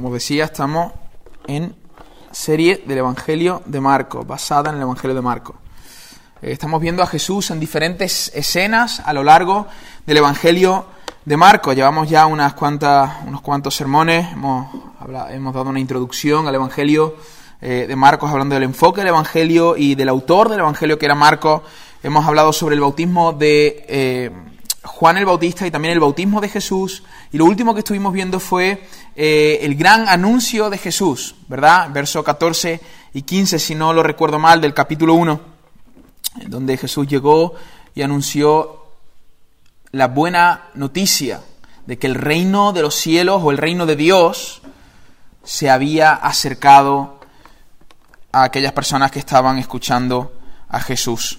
Como decía, estamos en serie del Evangelio de Marcos, basada en el Evangelio de Marcos. Eh, estamos viendo a Jesús en diferentes escenas a lo largo del Evangelio de Marcos. Llevamos ya unas cuantas, unos cuantos sermones, hemos, hemos dado una introducción al Evangelio eh, de Marcos hablando del enfoque del Evangelio y del autor del Evangelio que era Marcos. Hemos hablado sobre el bautismo de eh, Juan el Bautista y también el bautismo de Jesús. Y lo último que estuvimos viendo fue eh, el gran anuncio de Jesús, ¿verdad? Verso 14 y 15, si no lo recuerdo mal, del capítulo 1, donde Jesús llegó y anunció la buena noticia de que el reino de los cielos o el reino de Dios se había acercado a aquellas personas que estaban escuchando a Jesús.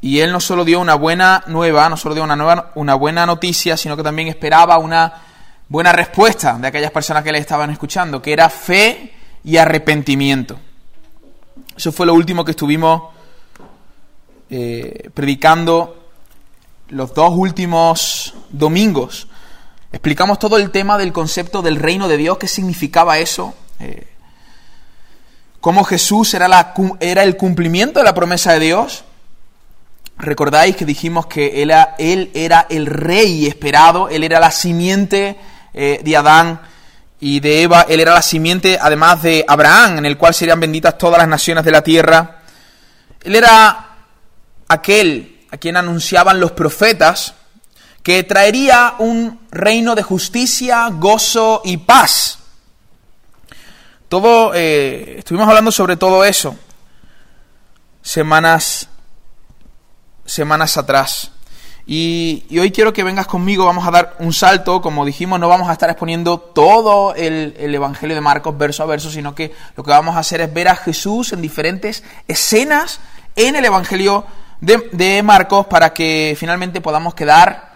Y él no solo dio una buena nueva, no solo dio una, nueva, una buena noticia, sino que también esperaba una buena respuesta de aquellas personas que le estaban escuchando, que era fe y arrepentimiento. Eso fue lo último que estuvimos eh, predicando los dos últimos domingos. Explicamos todo el tema del concepto del reino de Dios, qué significaba eso, eh, cómo Jesús era, la, era el cumplimiento de la promesa de Dios Recordáis que dijimos que él él era el rey esperado, él era la simiente eh, de Adán y de Eva, él era la simiente además de Abraham, en el cual serían benditas todas las naciones de la tierra. Él era aquel a quien anunciaban los profetas que traería un reino de justicia, gozo y paz. Todo, eh, estuvimos hablando sobre todo eso semanas semanas atrás. Y, hoy quiero que vengas conmigo, vamos a dar un salto, como dijimos, no vamos a estar exponiendo todo el, Evangelio de Marcos verso a verso, sino que lo que vamos a hacer es ver a Jesús en diferentes escenas en el Evangelio de, Marcos para que finalmente podamos quedar,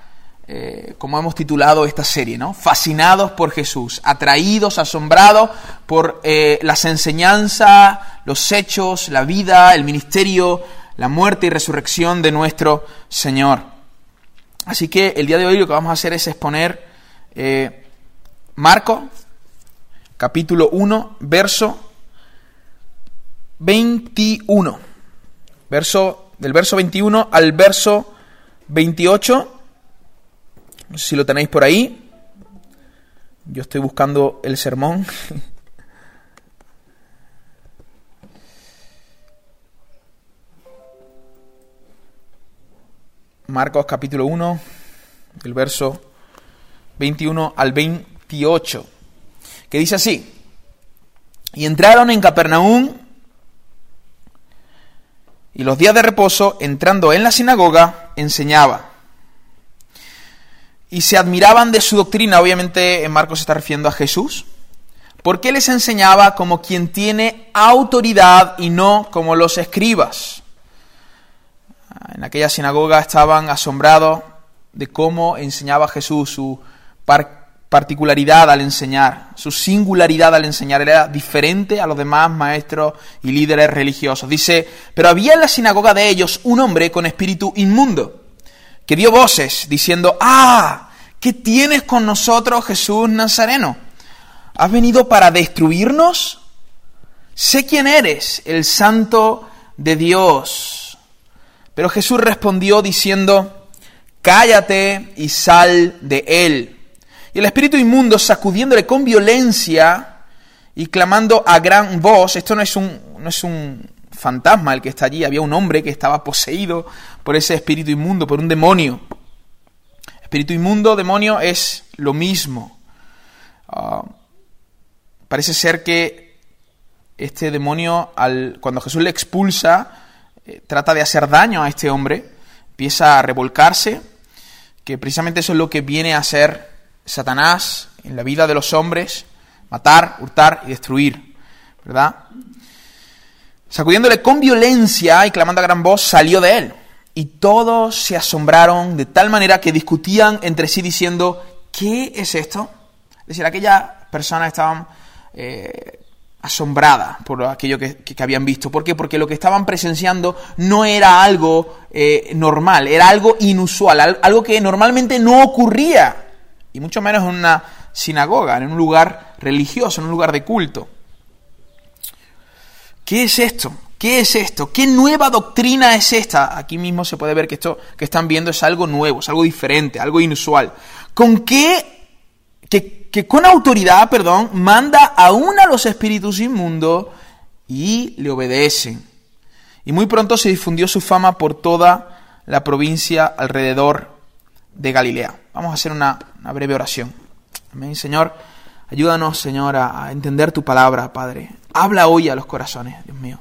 eh, como hemos titulado esta serie, ¿no? Fascinados por Jesús, atraídos, asombrados por eh, las enseñanzas, los hechos, la vida, el ministerio, la muerte y resurrección de nuestro Señor. Así que el día de hoy lo que vamos a hacer es exponer eh, Marco, capítulo 1, verso 21. Verso, del verso 21 al verso 28. No sé si lo tenéis por ahí. Yo estoy buscando el sermón. Marcos capítulo 1, el verso 21 al 28, que dice así, y entraron en Capernaum, y los días de reposo, entrando en la sinagoga, enseñaba. Y se admiraban de su doctrina, obviamente en Marcos se está refiriendo a Jesús, porque les enseñaba como quien tiene autoridad y no como los escribas. En aquella sinagoga estaban asombrados de cómo enseñaba Jesús, su particularidad al enseñar, su singularidad al enseñar. Era diferente a los demás maestros y líderes religiosos. Dice, pero había en la sinagoga de ellos un hombre con espíritu inmundo, que dio voces diciendo, ah, ¿qué tienes con nosotros Jesús Nazareno? ¿Has venido para destruirnos? Sé quién eres, el santo de Dios. Pero Jesús respondió diciendo, cállate y sal de él. Y el espíritu inmundo, sacudiéndole con violencia y clamando a gran voz, esto no es un, no es un fantasma el que está allí, había un hombre que estaba poseído por ese espíritu inmundo, por un demonio. Espíritu inmundo, demonio es lo mismo. Ah, parece ser que este demonio, al, cuando Jesús le expulsa, eh, trata de hacer daño a este hombre, empieza a revolcarse, que precisamente eso es lo que viene a hacer Satanás en la vida de los hombres, matar, hurtar y destruir, ¿verdad? Sacudiéndole con violencia y clamando a gran voz, salió de él. Y todos se asombraron de tal manera que discutían entre sí diciendo, ¿qué es esto? Es decir, aquellas personas estaban eh, asombrada por aquello que, habían visto. ¿Por qué? Porque lo que estaban presenciando no era algo eh, normal, era algo inusual, algo que normalmente no ocurría, y mucho menos en una sinagoga, en un lugar religioso, en un lugar de culto. ¿Qué es esto? ¿Qué es esto? ¿Qué nueva doctrina es esta? Aquí mismo se puede ver que esto que están viendo es algo nuevo, es algo diferente, algo inusual. ¿Con qué, que, que con autoridad, perdón, manda aún a los espíritus inmundos y le obedecen? Y muy pronto se difundió su fama por toda la provincia alrededor de Galilea. Vamos a hacer una, breve oración. Amén, Señor. Ayúdanos, Señor, a entender tu palabra, Padre. Habla hoy a los corazones, Dios mío.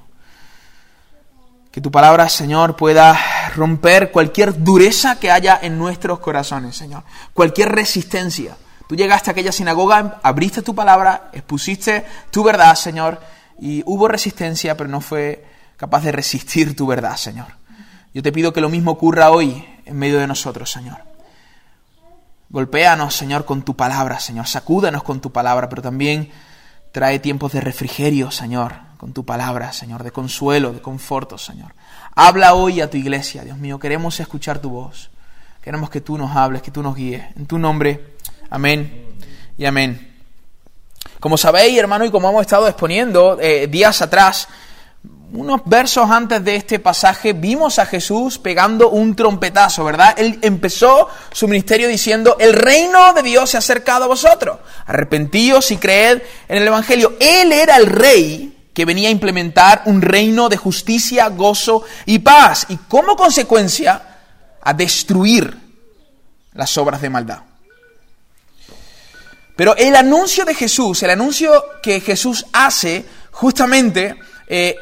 Que tu palabra, Señor, pueda romper cualquier dureza que haya en nuestros corazones, Señor. Cualquier resistencia. Tú llegaste a aquella sinagoga, abriste tu palabra, expusiste tu verdad, Señor, y hubo resistencia, pero no fue capaz de resistir tu verdad, Señor. Yo te pido que lo mismo ocurra hoy en medio de nosotros, Señor. Golpéanos, Señor, con tu palabra, Señor. Sacúdanos con tu palabra, pero también trae tiempos de refrigerio, Señor, con tu palabra, Señor, de consuelo, de conforto, Señor. Habla hoy a tu iglesia, Dios mío. Queremos escuchar tu voz. Queremos que tú nos hables, que tú nos guíes. En tu nombre, amén y amén. Como sabéis, hermano, y como hemos estado exponiendo eh, días atrás, unos versos antes de este pasaje vimos a Jesús pegando un trompetazo, ¿verdad? Él empezó su ministerio diciendo, el reino de Dios se ha acercado a vosotros, arrepentíos y creed en el Evangelio. Él era el rey que venía a implementar un reino de justicia, gozo y paz, y como consecuencia a destruir las obras de maldad. Pero el anuncio de Jesús, el anuncio que Jesús hace, justamente eh,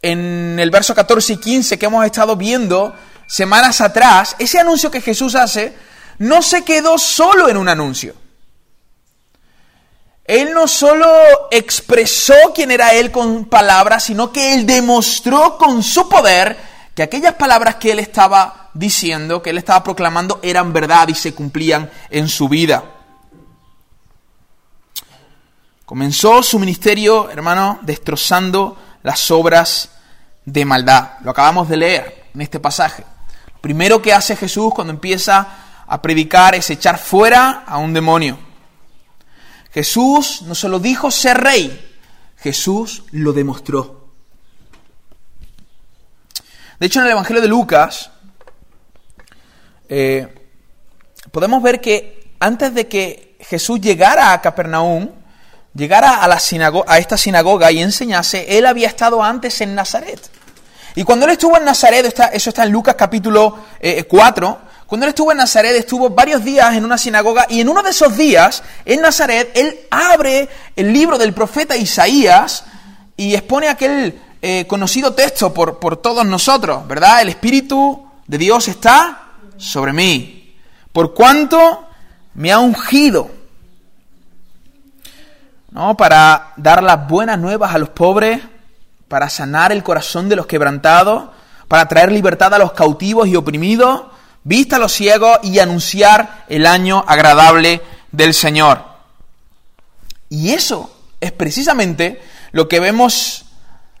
en el verso 14 y 15 que hemos estado viendo semanas atrás, ese anuncio que Jesús hace no se quedó solo en un anuncio. Él no solo expresó quién era Él con palabras, sino que Él demostró con su poder que aquellas palabras que Él estaba diciendo, que Él estaba proclamando, eran verdad y se cumplían en su vida. Comenzó su ministerio, hermano, destrozando las obras de maldad. Lo acabamos de leer en este pasaje. Lo primero que hace Jesús cuando empieza a predicar es echar fuera a un demonio. Jesús no solo dijo ser rey, Jesús lo demostró. De hecho, en el Evangelio de Lucas eh, podemos ver que antes de que Jesús llegara a Capernaum, llegara a, esta sinagoga y enseñase, él había estado antes en Nazaret. Y cuando él estuvo en Nazaret, eso está en Lucas capítulo 4, eh, cuando él estuvo en Nazaret estuvo varios días en una sinagoga y en uno de esos días en Nazaret él abre el libro del profeta Isaías y expone aquel eh, conocido texto por, por todos nosotros, ¿verdad? El Espíritu de Dios está sobre mí, por cuanto me ha ungido ¿no? Para dar las buenas nuevas a los pobres, para sanar el corazón de los quebrantados, para traer libertad a los cautivos y oprimidos, vista a los ciegos y anunciar el año agradable del Señor. Y eso es precisamente lo que vemos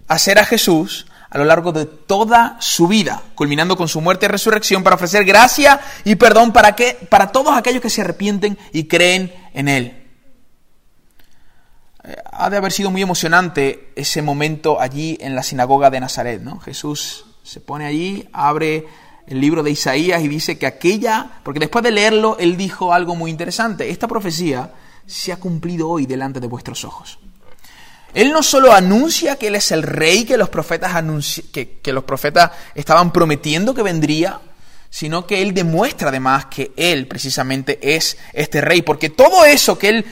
hacer a Jesús a lo largo de toda su vida, culminando con su muerte y resurrección para ofrecer gracia y perdón para, que, para todos aquellos que se arrepienten y creen en Él. Ha de haber sido muy emocionante ese momento allí en la sinagoga de Nazaret, ¿no? Jesús se pone allí, abre el libro de Isaías y dice que aquella, porque después de leerlo, él dijo algo muy interesante, esta profecía se ha cumplido hoy delante de vuestros ojos. Él no solo anuncia que Él es el rey que los profetas, que, que los profetas estaban prometiendo que vendría, sino que Él demuestra además que Él precisamente es este rey, porque todo eso que Él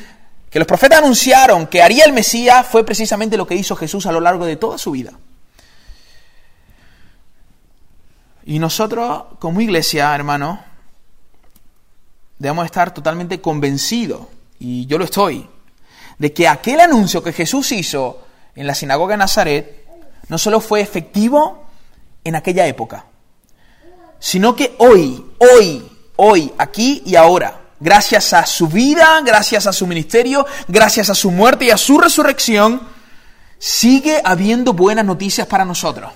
que los profetas anunciaron que haría el Mesías fue precisamente lo que hizo Jesús a lo largo de toda su vida. Y nosotros, como iglesia, hermano, debemos estar totalmente convencidos, y yo lo estoy, de que aquel anuncio que Jesús hizo en la sinagoga de Nazaret no solo fue efectivo en aquella época, sino que hoy, hoy, hoy, aquí y ahora, gracias a su vida, gracias a su ministerio, gracias a su muerte y a su resurrección, sigue habiendo buenas noticias para nosotros.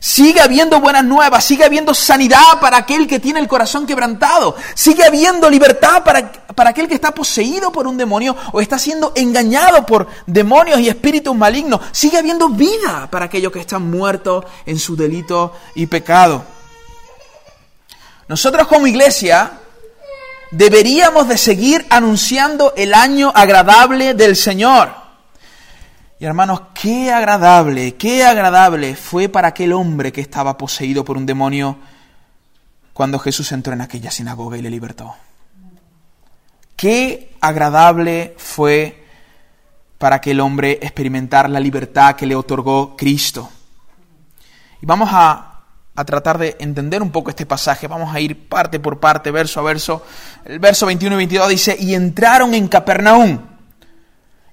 Sigue habiendo buenas nuevas, sigue habiendo sanidad para aquel que tiene el corazón quebrantado, sigue habiendo libertad para, para aquel que está poseído por un demonio o está siendo engañado por demonios y espíritus malignos, sigue habiendo vida para aquellos que están muertos en su delito y pecado. Nosotros como iglesia deberíamos de seguir anunciando el año agradable del Señor. Y hermanos, qué agradable, qué agradable fue para aquel hombre que estaba poseído por un demonio cuando Jesús entró en aquella sinagoga y le libertó. Qué agradable fue para aquel hombre experimentar la libertad que le otorgó Cristo. Y vamos a, a, tratar de entender un poco este pasaje. Vamos a ir parte por parte, verso a verso. El verso 21 y 22 dice, y entraron en Capernaum.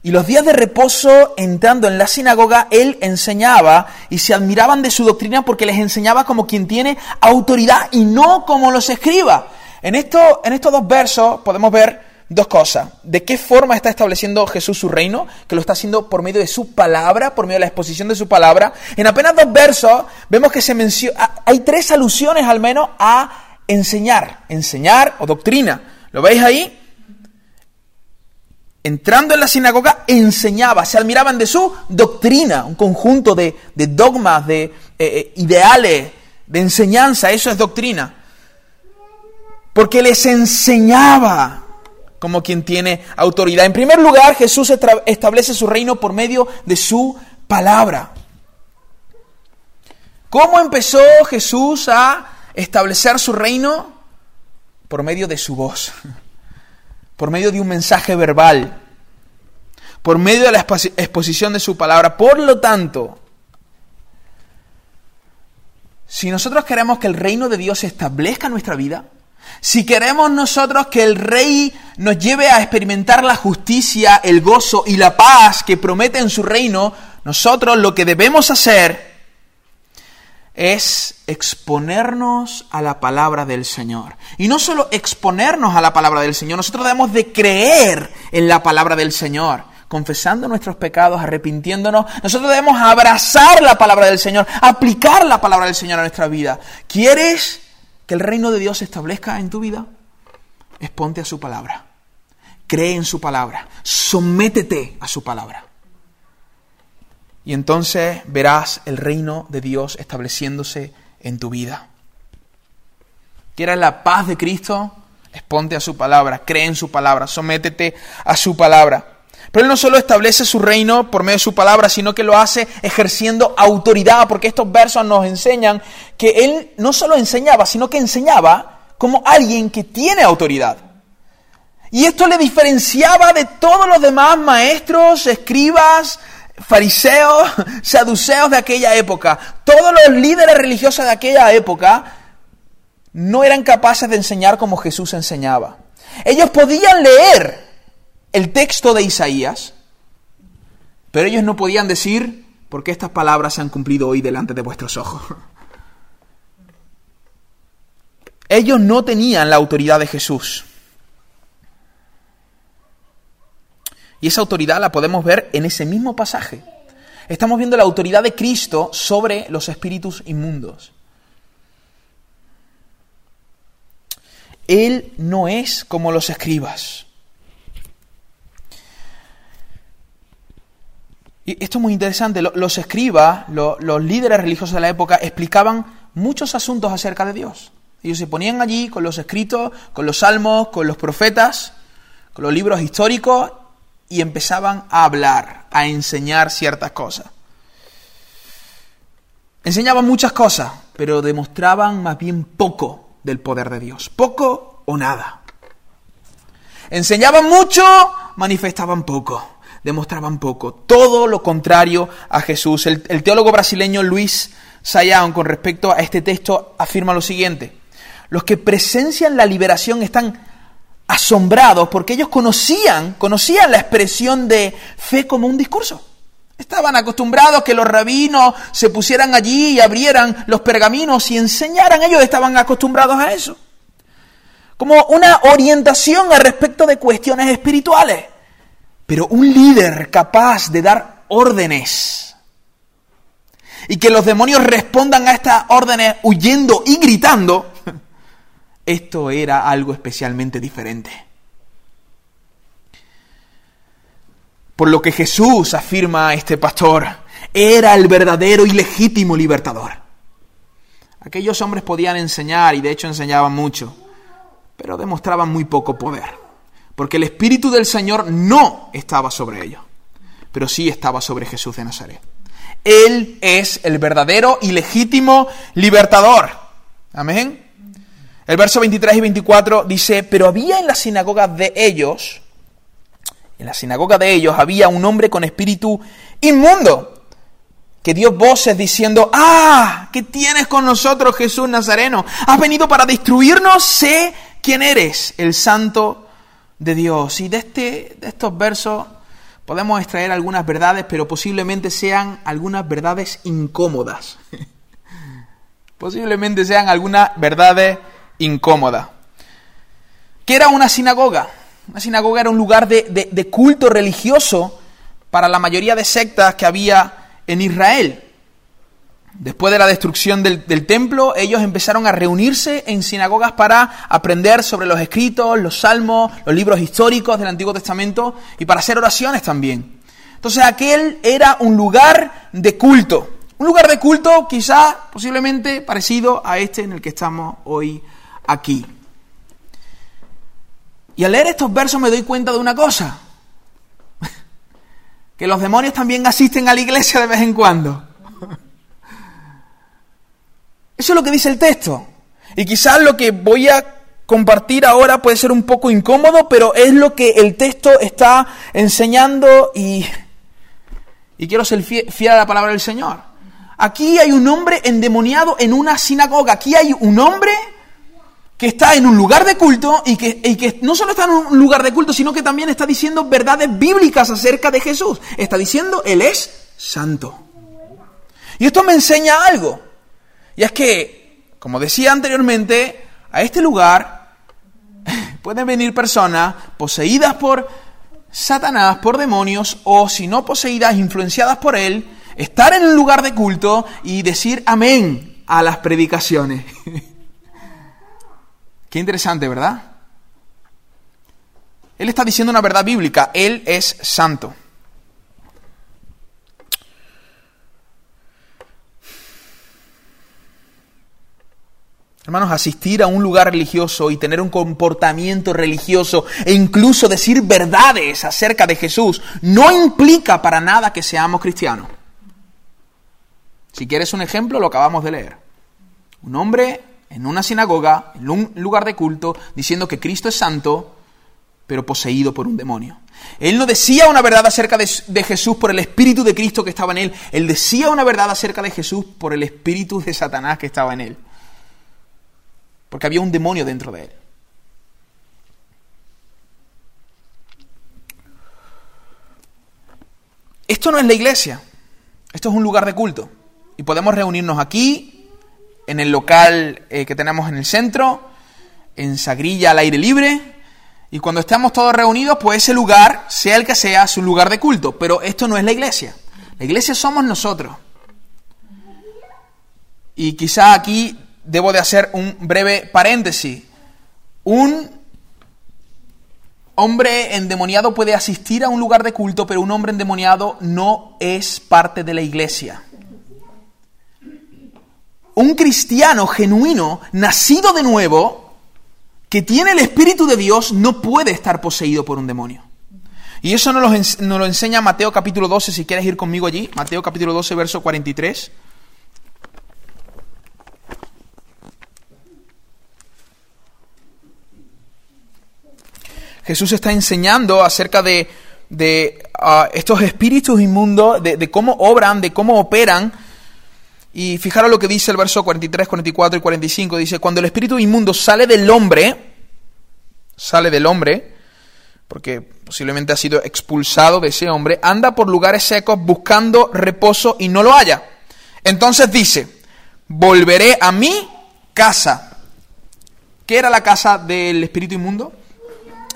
Y los días de reposo, entrando en la sinagoga, él enseñaba y se admiraban de su doctrina porque les enseñaba como quien tiene autoridad y no como los escriba. En, esto, en estos dos versos podemos ver dos cosas. De qué forma está estableciendo Jesús su reino, que lo está haciendo por medio de su palabra, por medio de la exposición de su palabra. En apenas dos versos vemos que se menciona, hay tres alusiones al menos a enseñar, enseñar o doctrina. ¿Lo veis ahí? entrando en la sinagoga, enseñaba, se admiraban de su doctrina, un conjunto de, dogmas, de eh, eh, ideales, de enseñanza, eso es doctrina. Porque les enseñaba como quien tiene autoridad. En primer lugar, Jesús establece su reino por medio de su palabra. ¿Cómo empezó Jesús a establecer su reino? Por medio de su voz por medio de un mensaje verbal, por medio de la exposición de su palabra. Por lo tanto, si nosotros queremos que el reino de Dios se establezca en nuestra vida, si queremos nosotros que el rey nos lleve a experimentar la justicia, el gozo y la paz que promete en su reino, nosotros lo que debemos hacer es exponernos a la palabra del Señor. Y no solo exponernos a la palabra del Señor, nosotros debemos de creer en la palabra del Señor, confesando nuestros pecados, arrepintiéndonos. Nosotros debemos abrazar la palabra del Señor, aplicar la palabra del Señor a nuestra vida. ¿Quieres que el reino de Dios se establezca en tu vida? Exponte a su palabra. Cree en su palabra. Sométete a su palabra y entonces verás el reino de Dios estableciéndose en tu vida. ¿Quieres la paz de Cristo? Exponte a su palabra, cree en su palabra, sométete a su palabra. Pero Él no solo establece su reino por medio de su palabra, sino que lo hace ejerciendo autoridad, porque estos versos nos enseñan que Él no solo enseñaba, sino que enseñaba como alguien que tiene autoridad. Y esto le diferenciaba de todos los demás maestros, escribas, fariseos, saduceos de aquella época, todos los líderes religiosos de aquella época, no eran capaces de enseñar como Jesús enseñaba. Ellos podían leer el texto de Isaías, pero ellos no podían decir, porque estas palabras se han cumplido hoy delante de vuestros ojos. Ellos no tenían la autoridad de Jesús. Y esa autoridad la podemos ver en ese mismo pasaje. Estamos viendo la autoridad de Cristo sobre los espíritus inmundos. Él no es como los escribas. Y esto es muy interesante. Los escribas, los líderes religiosos de la época, explicaban muchos asuntos acerca de Dios. Ellos se ponían allí con los escritos, con los salmos, con los profetas, con los libros históricos y empezaban a hablar, a enseñar ciertas cosas. Enseñaban muchas cosas, pero demostraban más bien poco del poder de Dios, poco o nada. Enseñaban mucho, manifestaban poco, demostraban poco, todo lo contrario a Jesús. El, teólogo brasileño Luis Sayán, con respecto a este texto, afirma lo siguiente. Los que presencian la liberación están asombrados porque ellos conocían, conocían la expresión de fe como un discurso. Estaban acostumbrados que los rabinos se pusieran allí y abrieran los pergaminos y enseñaran. Ellos estaban acostumbrados a eso. Como una orientación al respecto de cuestiones espirituales. Pero un líder capaz de dar órdenes y que los demonios respondan a estas órdenes huyendo y gritando, esto era algo especialmente diferente. Por lo que Jesús, afirma este pastor, era el verdadero y legítimo libertador. Aquellos hombres podían enseñar y de hecho enseñaban mucho, pero demostraban muy poco poder, porque el Espíritu del Señor no estaba sobre ellos, pero sí estaba sobre Jesús de Nazaret. Él es el verdadero y legítimo libertador. Amén. El verso 23 y 24 dice, pero había en la sinagoga de ellos, en la sinagoga de ellos había un hombre con espíritu inmundo, que dio voces diciendo, ah, ¿qué tienes con nosotros Jesús Nazareno? Has venido para destruirnos, sé quién eres, el santo de Dios. Y de, este, de estos versos podemos extraer algunas verdades, pero posiblemente sean algunas verdades incómodas. posiblemente sean algunas verdades incómodas. ¿Qué era una sinagoga? Una sinagoga era un lugar de, de culto religioso para la mayoría de sectas que había en Israel. Después de la destrucción del, templo, ellos empezaron a reunirse en sinagogas para aprender sobre los escritos, los salmos, los libros históricos del Antiguo Testamento y para hacer oraciones también. Entonces aquel era un lugar de culto. Un lugar de culto quizá posiblemente parecido a este en el que estamos hoy aquí. Y al leer estos versos me doy cuenta de una cosa que los demonios también asisten a la iglesia de vez en cuando. Eso es lo que dice el texto. Y quizás lo que voy a compartir ahora puede ser un poco incómodo, pero es lo que el texto está enseñando y, y quiero ser fiel a la palabra del Señor. Aquí hay un hombre endemoniado en una sinagoga. Aquí hay un hombre que está en un lugar de culto y que, que, no solo está en un lugar de culto, sino que también está diciendo verdades bíblicas acerca de Jesús. Está diciendo, Él es santo. Y esto me enseña algo. Y es que, como decía anteriormente, a este lugar pueden venir personas poseídas por Satanás, por demonios, o si no poseídas, influenciadas por Él, estar en un lugar de culto y decir amén a las predicaciones. Qué interesante, ¿verdad? Él está diciendo una verdad bíblica, Él es santo. Hermanos, asistir a un lugar religioso y tener un comportamiento religioso e incluso decir verdades acerca de Jesús no implica para nada que seamos cristianos. Si quieres un ejemplo, lo acabamos de leer. Un hombre en una sinagoga, en un lugar de culto, diciendo que Cristo es santo, pero poseído por un demonio. Él no decía una verdad acerca de, Jesús por el Espíritu de Cristo que estaba en él, él decía una verdad acerca de Jesús por el Espíritu de Satanás que estaba en él. Porque había un demonio dentro de él. Esto no es la iglesia, esto es un lugar de culto. Y podemos reunirnos aquí en el local eh, que tenemos en el centro, en Sagrilla al aire libre. Y cuando estamos todos reunidos, pues ese lugar, sea el que sea, es un lugar de culto. Pero esto no es la iglesia. La iglesia somos nosotros. Y quizá aquí debo de hacer un breve paréntesis. Un hombre endemoniado puede asistir a un lugar de culto, pero un hombre endemoniado no es parte de la iglesia un cristiano genuino, nacido de nuevo, que tiene el Espíritu de Dios, no puede estar poseído por un demonio. Y eso nos lo, enseña Mateo capítulo 12, si quieres ir conmigo allí, Mateo capítulo 12, verso 43. Jesús está enseñando acerca de, ah, estos espíritus inmundos, de, de, cómo obran, de cómo operan y fijaros lo que dice el verso 43, 44 y 45. Dice, cuando el espíritu inmundo sale del hombre, sale del hombre, porque posiblemente ha sido expulsado de ese hombre, anda por lugares secos buscando reposo y no lo haya. Entonces dice, volveré a mi casa. ¿Qué era la casa del espíritu inmundo?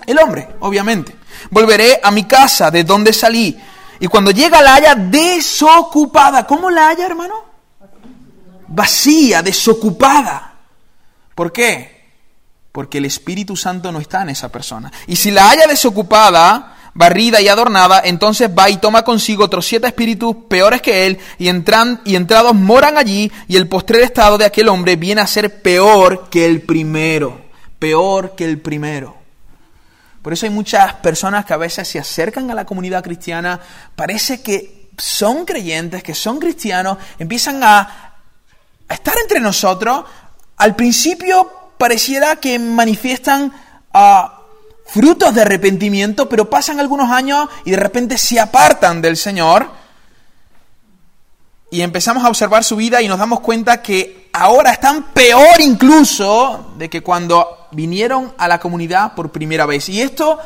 El hombre, obviamente. Volveré a mi casa, de donde salí. Y cuando llega la haya desocupada, ¿cómo la haya, hermano? vacía, desocupada. ¿Por qué? Porque el Espíritu Santo no está en esa persona. Y si la haya desocupada, barrida y adornada, entonces va y toma consigo otros siete espíritus peores que él, y, entran, y entrados moran allí, y el postrer estado de aquel hombre viene a ser peor que el primero, peor que el primero. Por eso hay muchas personas que a veces se acercan a la comunidad cristiana, parece que son creyentes, que son cristianos, empiezan a, estar entre nosotros, al principio pareciera que manifiestan a frutos de arrepentimiento, pero pasan algunos años y de repente se apartan del Señor y empezamos a observar su vida y nos damos cuenta que ahora están peor incluso de que cuando vinieron a la comunidad por primera vez. Y esto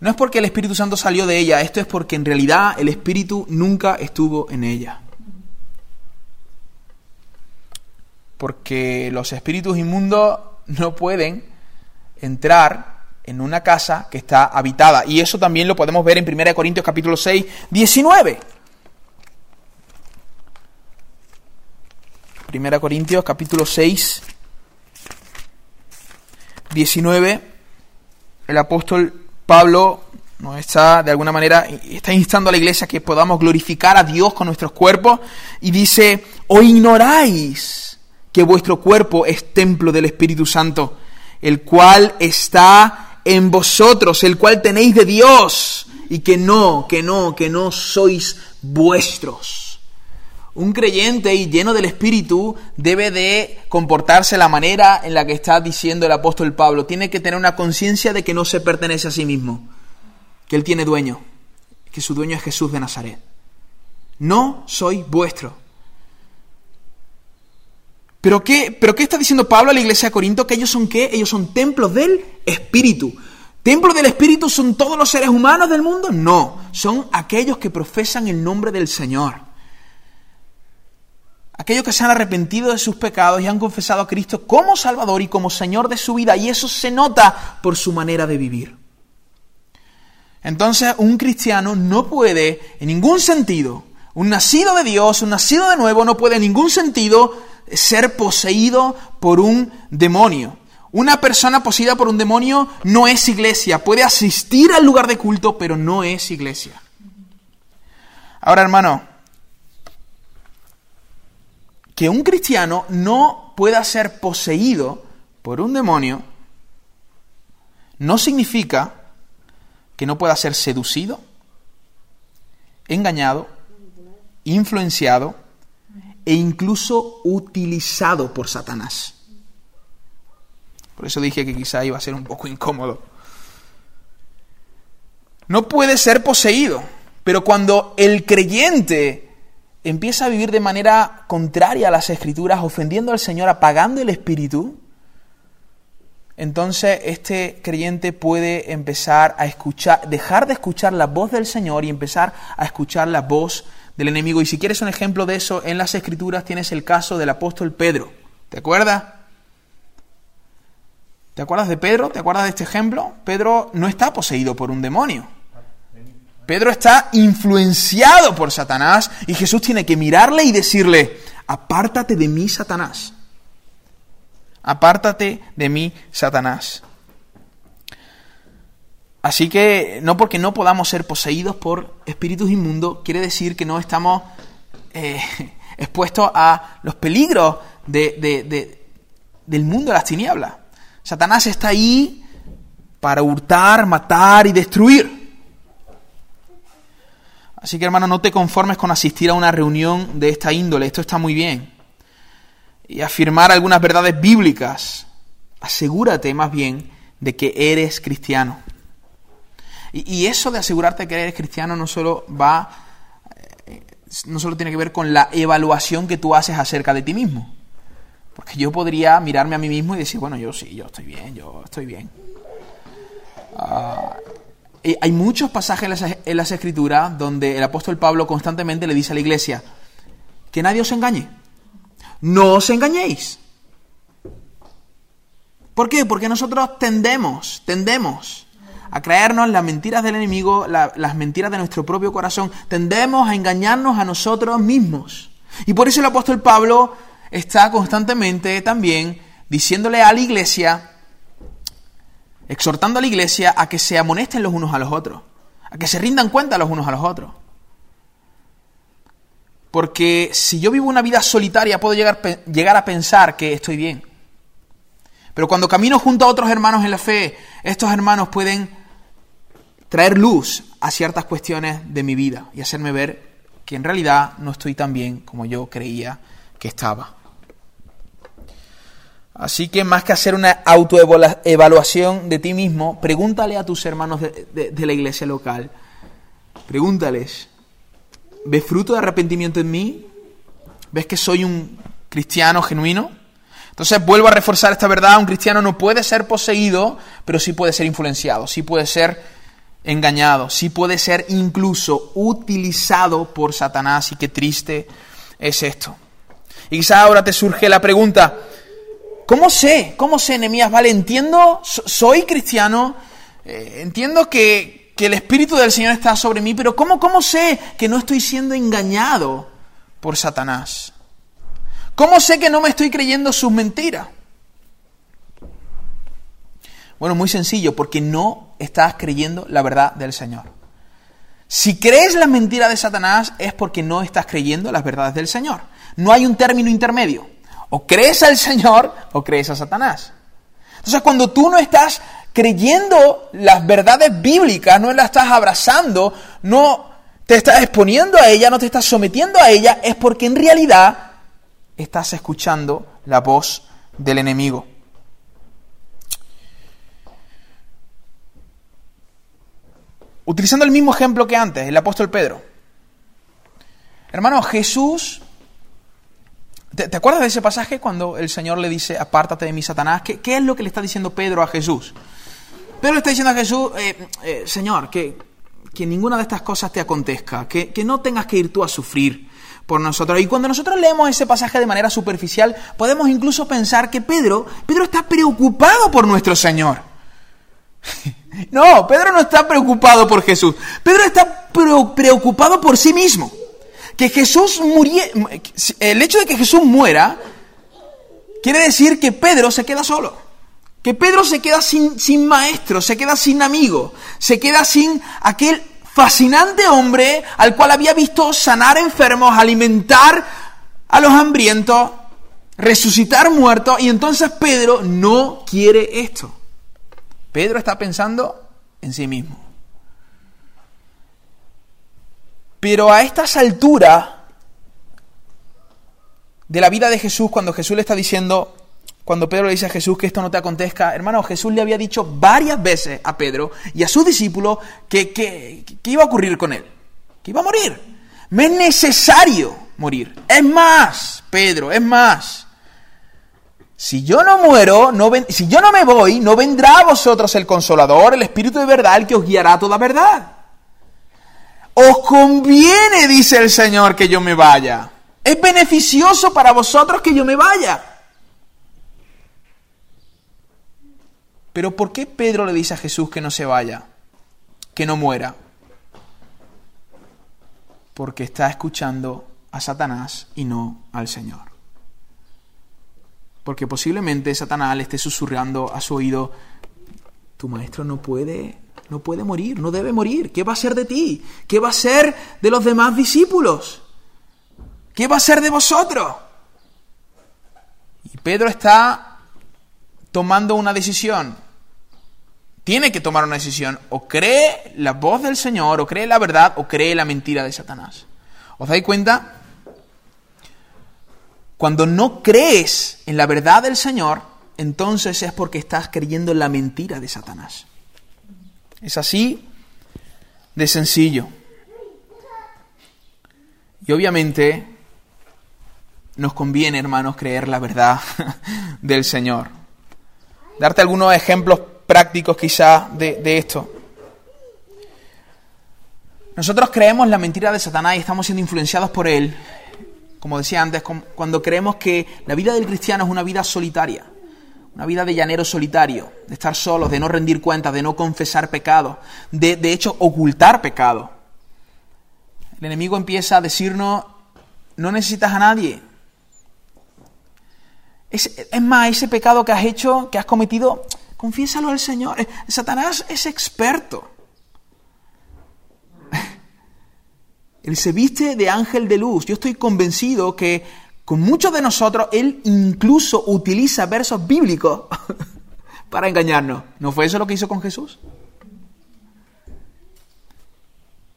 no es porque el Espíritu Santo salió de ella, esto es porque en realidad el Espíritu nunca estuvo en ella. Porque los espíritus inmundos no pueden entrar en una casa que está habitada. Y eso también lo podemos ver en 1 Corintios capítulo 6, 19. 1 Corintios capítulo 6, 19. El apóstol Pablo nos está de alguna manera está instando a la iglesia que podamos glorificar a Dios con nuestros cuerpos y dice, "O ignoráis que vuestro cuerpo es templo del Espíritu Santo, el cual está en vosotros, el cual tenéis de Dios, y que no, que no, que no sois vuestros. Un creyente y lleno del Espíritu debe de comportarse la manera en la que está diciendo el apóstol Pablo. Tiene que tener una conciencia de que no se pertenece a sí mismo, que él tiene dueño, que su dueño es Jesús de Nazaret. No soy vuestro. ¿Pero qué, ¿Pero qué está diciendo Pablo a la iglesia de Corinto? Que ellos son qué? Ellos son templos del Espíritu. ¿Templos del Espíritu son todos los seres humanos del mundo? No, son aquellos que profesan el nombre del Señor. Aquellos que se han arrepentido de sus pecados y han confesado a Cristo como Salvador y como Señor de su vida. Y eso se nota por su manera de vivir. Entonces un cristiano no puede en ningún sentido, un nacido de Dios, un nacido de nuevo, no puede en ningún sentido ser poseído por un demonio. Una persona poseída por un demonio no es iglesia. Puede asistir al lugar de culto, pero no es iglesia. Ahora, hermano, que un cristiano no pueda ser poseído por un demonio no significa que no pueda ser seducido, engañado, influenciado e incluso utilizado por Satanás. Por eso dije que quizá iba a ser un poco incómodo. No puede ser poseído, pero cuando el creyente empieza a vivir de manera contraria a las escrituras, ofendiendo al Señor, apagando el espíritu, entonces este creyente puede empezar a escuchar, dejar de escuchar la voz del Señor y empezar a escuchar la voz del enemigo. Y si quieres un ejemplo de eso, en las escrituras tienes el caso del apóstol Pedro. ¿Te acuerdas? ¿Te acuerdas de Pedro? ¿Te acuerdas de este ejemplo? Pedro no está poseído por un demonio. Pedro está influenciado por Satanás y Jesús tiene que mirarle y decirle, apártate de mí, Satanás. Apártate de mí, Satanás. Así que no porque no podamos ser poseídos por espíritus inmundos, quiere decir que no estamos eh, expuestos a los peligros del mundo de las tinieblas. Satanás está ahí para hurtar, matar y destruir. Así que hermano, no te conformes con asistir a una reunión de esta índole, esto está muy bien. Y afirmar algunas verdades bíblicas. Asegúrate más bien de que eres cristiano. Y, eso de asegurarte que eres cristiano no solo va, eh, no solo tiene que ver con la evaluación que tú haces acerca de ti mismo. Porque yo podría mirarme a mí mismo y decir, bueno, yo sí, yo estoy bien, yo estoy bien. Ah, hay muchos pasajes en las, escrituras donde el apóstol Pablo constantemente le dice a la iglesia, que nadie os engañe. No os engañéis. ¿Por qué? Porque nosotros tendemos, tendemos a creernos las mentiras del enemigo, las mentiras de nuestro propio corazón. Tendemos a engañarnos a nosotros mismos. Y por eso el apóstol Pablo está constantemente también diciéndole a la iglesia, exhortando a la iglesia a que se amonesten los unos a los otros, a que se rindan cuenta los unos a los otros. Porque si yo vivo una vida solitaria puedo llegar, llegar a pensar que estoy bien. Pero cuando camino junto a otros hermanos en la fe, estos hermanos pueden traer luz a ciertas cuestiones de mi vida y hacerme ver que en realidad no estoy tan bien como yo creía que estaba. Así que más que hacer una autoevaluación de ti mismo, pregúntale a tus hermanos de, la iglesia local, pregúntales, ¿ves fruto de arrepentimiento en mí? ¿Ves que soy un cristiano genuino? Entonces vuelvo a reforzar esta verdad, un cristiano no puede ser poseído, pero sí puede ser influenciado, sí puede ser engañado, sí puede ser incluso utilizado por Satanás y qué triste es esto. Y quizás ahora te surge la pregunta, ¿cómo sé? ¿Cómo sé, Nehemías? Vale, entiendo, soy cristiano, eh, entiendo que, que, el Espíritu del Señor está sobre mí, pero ¿cómo, ¿cómo sé que no estoy siendo engañado por Satanás? ¿Cómo sé que no me estoy creyendo sus mentiras? Bueno, muy sencillo, porque no estás creyendo la verdad del Señor. Si crees la mentira de Satanás es porque no estás creyendo las verdades del Señor. No hay un término intermedio. O crees al Señor o crees a Satanás. Entonces, cuando tú no estás creyendo las verdades bíblicas, no las estás abrazando, no te estás exponiendo a ella, no te estás sometiendo a ella, es porque en realidad estás escuchando la voz del enemigo. Utilizando el mismo ejemplo que antes, el apóstol Pedro. Hermano, Jesús... ¿Te, acuerdas de ese pasaje cuando el Señor le dice, apártate de mí, Satanás? ¿Qué, es lo que le está diciendo Pedro a Jesús? Pedro le está diciendo a Jesús, eh, eh, Señor, que, que, ninguna de estas cosas te acontezca, que, que no tengas que ir tú a sufrir por nosotros. Y cuando nosotros leemos ese pasaje de manera superficial, podemos incluso pensar que Pedro, Pedro está preocupado por nuestro Señor. No, Pedro no está preocupado por Jesús. Pedro está preocupado por sí mismo. Que Jesús muriera, el hecho de que Jesús muera, quiere decir que Pedro se queda solo. Que Pedro se queda sin, sin maestro, se queda sin amigo, se queda sin aquel fascinante hombre al cual había visto sanar enfermos, alimentar a los hambrientos, resucitar muertos, y entonces Pedro no quiere esto. Pedro está pensando en sí mismo. Pero a estas alturas de la vida de Jesús, cuando Jesús le está diciendo, cuando Pedro le dice a Jesús que esto no te acontezca, hermano, Jesús le había dicho varias veces a Pedro y a sus discípulos que, que, iba a ocurrir con él, que iba a morir. Me es necesario morir. Es más, Pedro, es más. Si yo no muero, si yo no me voy, no vendrá a vosotros el consolador, el Espíritu de verdad, el que os guiará a toda verdad. Os conviene, dice el Señor, que yo me vaya. Es beneficioso para vosotros que yo me vaya. Pero ¿por qué Pedro le dice a Jesús que no se vaya, que no muera? Porque está escuchando a Satanás y no al Señor porque posiblemente Satanás le esté susurrando a su oído, tu maestro no puede, no puede morir, no debe morir, ¿qué va a ser de ti? ¿Qué va a ser de los demás discípulos? ¿Qué va a ser de vosotros? Y Pedro está tomando una decisión. Tiene que tomar una decisión. O cree la voz del Señor, o cree la verdad, o cree la mentira de Satanás. ¿Os dais cuenta? Cuando no crees en la verdad del Señor, entonces es porque estás creyendo en la mentira de Satanás. Es así de sencillo. Y obviamente nos conviene, hermanos, creer la verdad del Señor. Darte algunos ejemplos prácticos quizá de, de, esto. Nosotros creemos la mentira de Satanás y estamos siendo influenciados por él como decía antes, cuando creemos que la vida del cristiano es una vida solitaria, una vida de llanero solitario, de estar solos, de no rendir cuentas, de no confesar pecado, de, de hecho ocultar pecado. El enemigo empieza a decirnos, no necesitas a nadie, Es, es más, ese pecado que has hecho, que has cometido, confiésalo al Señor. Eh, Satanás es experto. Él se viste de ángel de luz. Yo estoy convencido que con muchos de nosotros Él incluso utiliza versos bíblicos para engañarnos. ¿No fue eso lo que hizo con Jesús?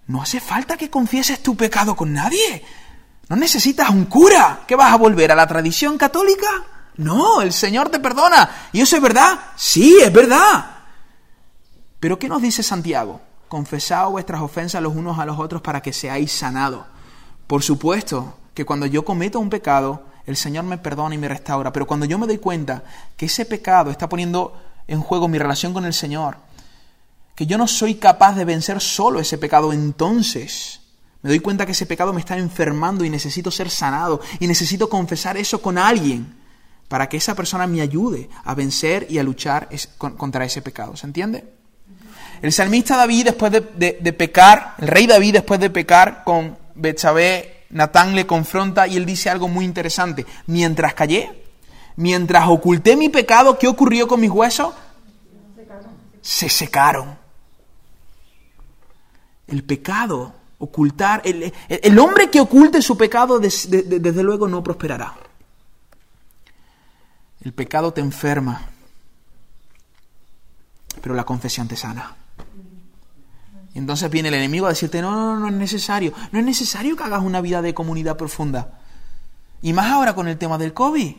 No hace falta que confieses tu pecado con nadie. No necesitas un cura. ¿Qué vas a volver a la tradición católica? No, el Señor te perdona. ¿Y eso es verdad? Sí, es verdad. Pero ¿qué nos dice Santiago? Confesad vuestras ofensas los unos a los otros para que seáis sanados. Por supuesto que cuando yo cometo un pecado, el Señor me perdona y me restaura. Pero cuando yo me doy cuenta que ese pecado está poniendo en juego mi relación con el Señor, que yo no soy capaz de vencer solo ese pecado, entonces me doy cuenta que ese pecado me está enfermando y necesito ser sanado y necesito confesar eso con alguien para que esa persona me ayude a vencer y a luchar contra ese pecado. ¿Se entiende? El salmista David, después de, pecar, el rey David, después de pecar con Betsabé, Natán le confronta y él dice algo muy interesante. Mientras callé, mientras oculté mi pecado, ¿qué ocurrió con mis huesos? Se secaron. El pecado, ocultar, el, hombre que oculte su pecado desde luego no prosperará. El pecado te enferma, pero la confesión te sana. Entonces viene el enemigo a decirte, no, no, no, no es necesario. No es necesario que hagas una vida de comunidad profunda. Y más ahora con el tema del COVID.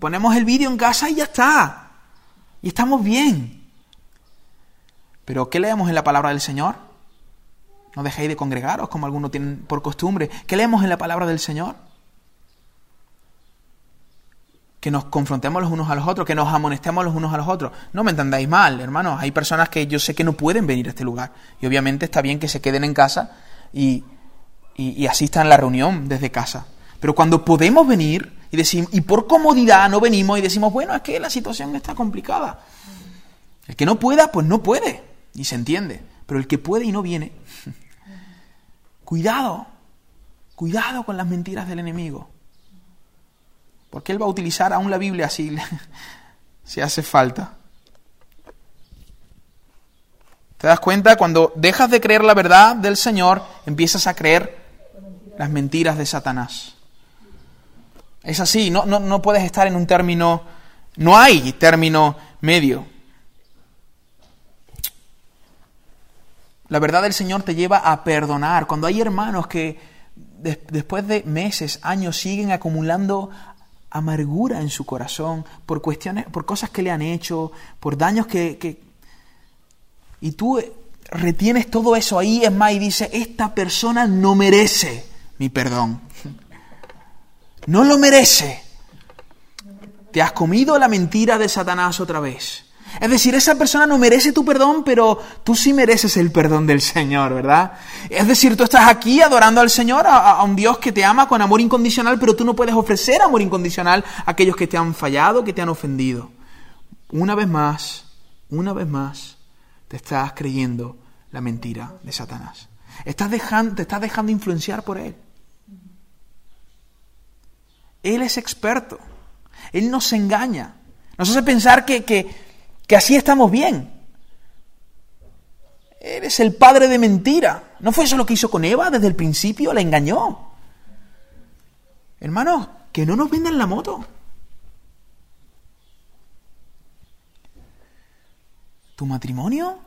Ponemos el vídeo en casa y ya está. Y estamos bien. Pero ¿qué leemos en la palabra del Señor? No dejéis de congregaros como algunos tienen por costumbre. ¿Qué leemos en la palabra del Señor? Que nos confrontemos los unos a los otros, que nos amonestemos los unos a los otros. No me entendáis mal, hermanos. Hay personas que yo sé que no pueden venir a este lugar. Y obviamente está bien que se queden en casa y, asistan a la reunión desde casa. Pero cuando podemos venir y, decimos, y por comodidad no venimos y decimos, bueno, es que la situación está complicada. El que no pueda, pues no puede. Y se entiende. Pero el que puede y no viene, cuidado, cuidado con las mentiras del enemigo. Porque Él va a utilizar aún la Biblia así, si hace falta. ¿Te das cuenta? Cuando dejas de creer la verdad del Señor, empiezas a creer las mentiras de Satanás. Es así, no, no, no puedes estar en un término, no hay término medio. La verdad del Señor te lleva a perdonar. Cuando hay hermanos que después de meses, años, siguen acumulando amargura en su corazón por cuestiones, por cosas que le han hecho, por daños que, y tú retienes todo eso ahí, es más, y dices, esta persona no merece mi perdón. No lo merece. Te has comido la mentira de Satanás otra vez. Es decir, esa persona no merece tu perdón, pero tú sí mereces el perdón del Señor, ¿verdad? Es decir, tú estás aquí adorando al Señor, a, un Dios que te ama con amor incondicional, pero tú no puedes ofrecer amor incondicional a aquellos que te han fallado, que te han ofendido. Una vez más, una vez más, te estás creyendo la mentira de Satanás. Dejando, te estás dejando influenciar por él. Él es experto. Él nos engaña. Nos hace pensar que, que que así estamos bien. Eres el padre de mentira. ¿No fue eso lo que hizo con Eva desde el principio? La engañó. Hermanos, que no nos vendan la moto. ¿Tu matrimonio?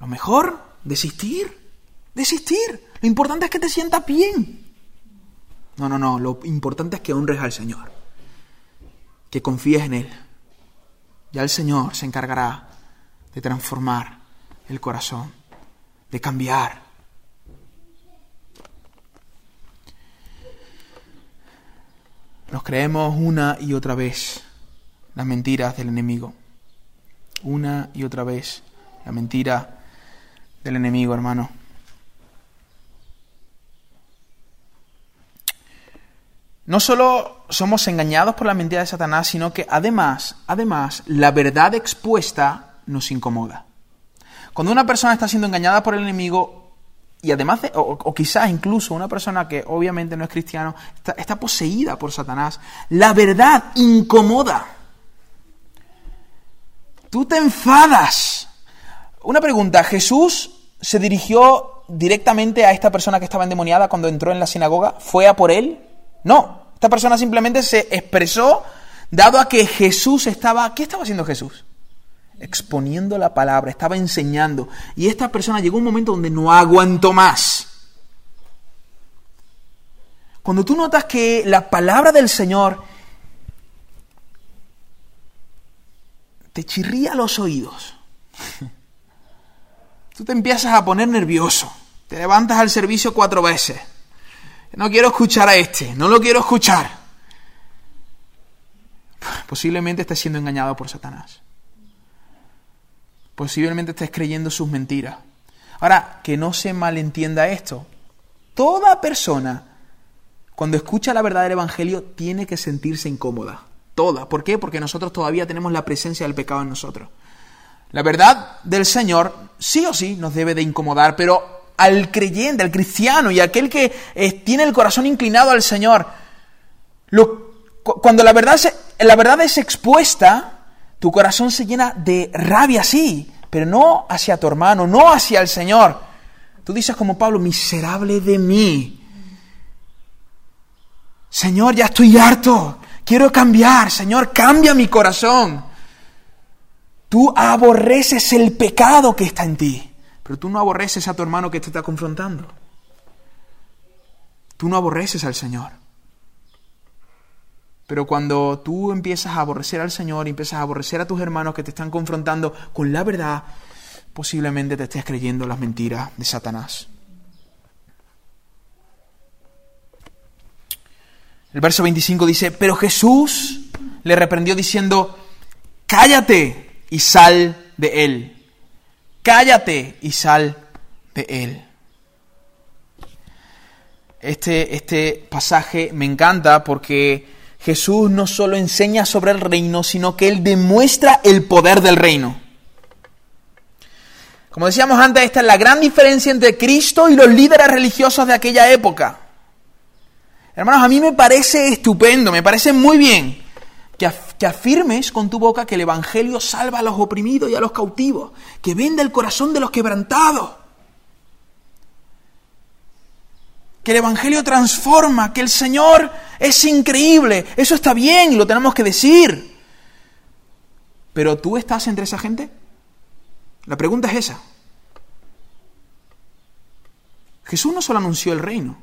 ¿Lo mejor? ¿Desistir? Desistir. Lo importante es que te sientas bien. No, no, no. Lo importante es que honres al Señor. Que confíes en Él. Ya el Señor se encargará de transformar el corazón, de cambiar. Nos creemos una y otra vez las mentiras del enemigo. Una y otra vez la mentira del enemigo, hermano. No solo somos engañados por la mentira de Satanás, sino que además, además, la verdad expuesta nos incomoda. Cuando una persona está siendo engañada por el enemigo, y además, o, quizás incluso una persona que obviamente no es cristiano, está, está poseída por Satanás, la verdad incomoda. Tú te enfadas. Una pregunta, ¿Jesús se dirigió directamente a esta persona que estaba endemoniada cuando entró en la sinagoga? ¿Fue a por él? No, esta persona simplemente se expresó dado a que Jesús estaba... ¿Qué estaba haciendo Jesús? exponiendo la palabra, estaba enseñando. Y esta persona llegó un momento donde no aguantó más. Cuando tú notas que la palabra del Señor te chirría los oídos, tú te empiezas a poner nervioso, te levantas al servicio cuatro veces. No quiero escuchar a este, no lo quiero escuchar. Posiblemente estés siendo engañado por Satanás posiblemente estés creyendo sus mentiras. Ahora, que no se malentienda esto. Toda persona, cuando escucha la verdad del Evangelio, tiene que sentirse incómoda. Toda. ¿Por qué? Porque nosotros todavía tenemos la presencia del pecado en nosotros. La verdad del Señor sí o sí nos debe de incomodar, pero al creyente, al cristiano y aquel que eh, tiene el corazón inclinado al Señor, cuando la verdad, la verdad es expuesta, tu corazón se llena de rabia, sí, pero no hacia tu hermano, no hacia el Señor. Tú dices como Pablo, miserable de mí. Señor, ya estoy harto. Quiero cambiar. Señor, cambia mi corazón. Tú aborreces el pecado que está en ti, pero tú no aborreces a tu hermano que te está confrontando. Tú no aborreces al Señor. Pero cuando tú empiezas a aborrecer al Señor y empiezas a aborrecer a tus hermanos que te están confrontando con la verdad, posiblemente te estés creyendo las mentiras de Satanás. El verso 25 dice, pero Jesús le reprendió diciendo, cállate y sal de él. Cállate y sal de él. Este, este pasaje me encanta porque Jesús no solo enseña sobre el reino, sino que Él demuestra el poder del reino. Como decíamos antes, esta es la gran diferencia entre Cristo y los líderes religiosos de aquella época. Hermanos, a mí me parece estupendo, me parece muy bien que, que, afirmes con tu boca que el Evangelio salva a los oprimidos y a los cautivos, que venda el corazón de los quebrantados. que el Evangelio transforma, que el Señor es increíble. Eso está bien y lo tenemos que decir. Pero tú estás entre esa gente. La pregunta es esa. Jesús no solo anunció el reino,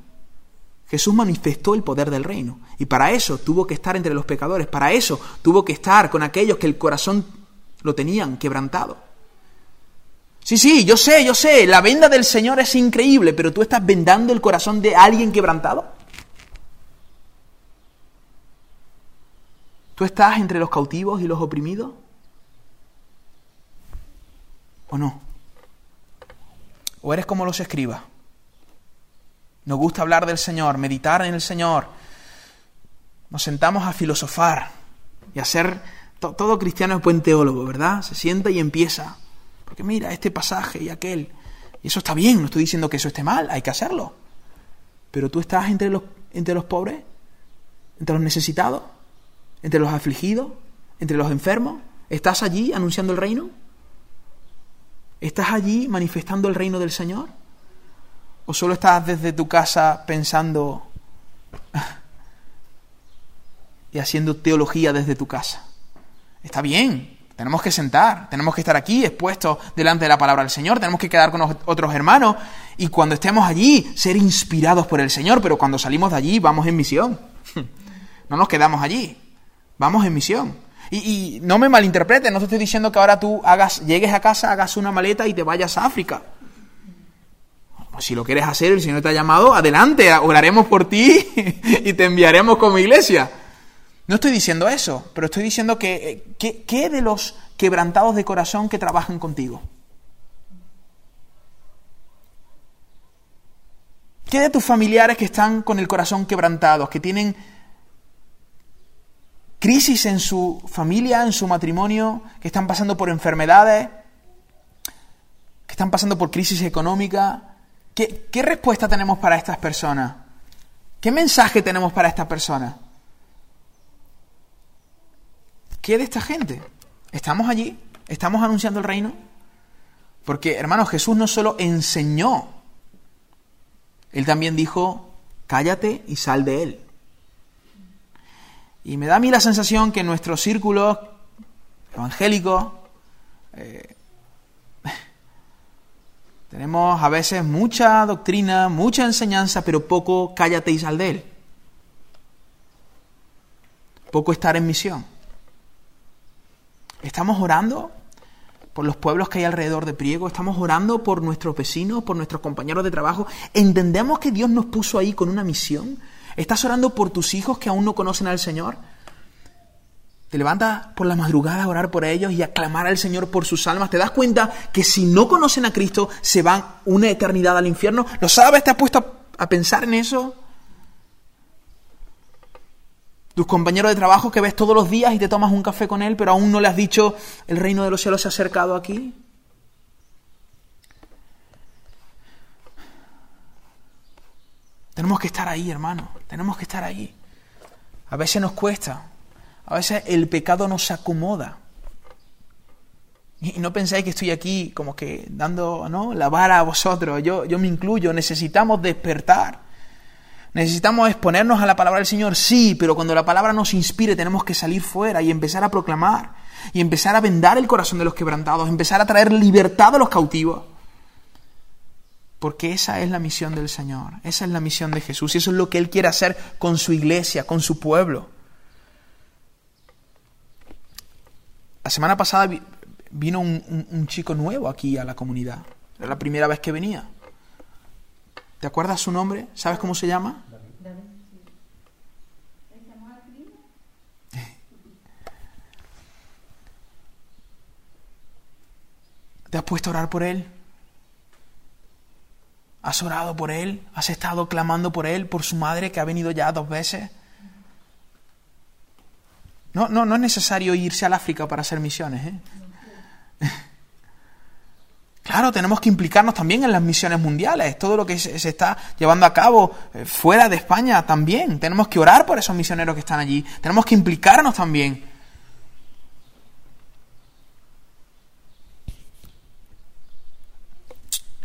Jesús manifestó el poder del reino. Y para eso tuvo que estar entre los pecadores, para eso tuvo que estar con aquellos que el corazón lo tenían quebrantado. Sí, sí, yo sé, yo sé, la venda del Señor es increíble, pero tú estás vendando el corazón de alguien quebrantado. ¿Tú estás entre los cautivos y los oprimidos? ¿O no? ¿O eres como los escribas? Nos gusta hablar del Señor, meditar en el Señor. Nos sentamos a filosofar y a ser... Todo cristiano es buen teólogo, ¿verdad? Se sienta y empieza. Porque mira, este pasaje y aquel. Y eso está bien, no estoy diciendo que eso esté mal, hay que hacerlo. Pero tú estás entre los, entre los pobres, entre los necesitados, entre los afligidos, entre los enfermos. ¿Estás allí anunciando el reino? ¿Estás allí manifestando el reino del Señor? ¿O solo estás desde tu casa pensando y haciendo teología desde tu casa? Está bien, tenemos que sentar, tenemos que estar aquí expuestos delante de la palabra del Señor, tenemos que quedar con otros hermanos y cuando estemos allí ser inspirados por el Señor, pero cuando salimos de allí vamos en misión. No nos quedamos allí, vamos en misión. Y, no me malinterpretes, no te estoy diciendo que ahora tú hagas, llegues a casa, hagas una maleta y te vayas a África. Si lo quieres hacer, el Señor te ha llamado, adelante, oraremos por ti y te enviaremos como iglesia. No estoy diciendo eso, pero estoy diciendo que, ¿qué de los quebrantados de corazón que trabajan contigo? ¿Qué de tus familiares que están con el corazón quebrantado, que tienen crisis en su familia, en su matrimonio, que están pasando por enfermedades, que están pasando por crisis económica? ¿Qué, ¿Qué respuesta tenemos para estas personas? ¿Qué mensaje tenemos para estas personas? ¿Qué de esta gente? ¿Estamos allí? ¿Estamos anunciando el reino? Porque, hermanos, Jesús no solo enseñó, Él también dijo, cállate y sal de Él. Y me da a mí la sensación que en nuestros círculos evangélicos eh, tenemos a veces mucha doctrina, mucha enseñanza, pero poco cállate y sal de Él. Poco estar en misión. Estamos orando por los pueblos que hay alrededor de Priego, estamos orando por nuestros vecinos, por nuestros compañeros de trabajo. ¿Entendemos que Dios nos puso ahí con una misión? ¿Estás orando por tus hijos que aún no conocen al Señor? Te levantas por la madrugada a orar por ellos y a clamar al Señor por sus almas. ¿Te das cuenta que si no conocen a Cristo se van una eternidad al infierno? ¿Lo sabes? ¿Te has puesto a pensar en eso? tus compañeros de trabajo que ves todos los días y te tomas un café con él, pero aún no le has dicho el reino de los cielos se ha acercado aquí. Tenemos que estar ahí, hermano. Tenemos que estar ahí. A veces nos cuesta. A veces el pecado nos acomoda. Y no pensáis que estoy aquí como que dando ¿no? la vara a vosotros. Yo, yo me incluyo. Necesitamos despertar. Necesitamos exponernos a la palabra del Señor, sí, pero cuando la palabra nos inspire tenemos que salir fuera y empezar a proclamar y empezar a vendar el corazón de los quebrantados, empezar a traer libertad a los cautivos. Porque esa es la misión del Señor, esa es la misión de Jesús y eso es lo que Él quiere hacer con su iglesia, con su pueblo. La semana pasada vino un, un chico nuevo aquí a la comunidad, era la primera vez que venía. ¿Te acuerdas su nombre? ¿Sabes cómo se llama? ¿Te has puesto a orar por él? ¿Has orado por él? ¿Has estado clamando por él, por su madre que ha venido ya dos veces? No, no, no es necesario irse al África para hacer misiones. ¿eh? Claro, tenemos que implicarnos también en las misiones mundiales, todo lo que se, está llevando a cabo eh, fuera de España también. Tenemos que orar por esos misioneros que están allí, tenemos que implicarnos también.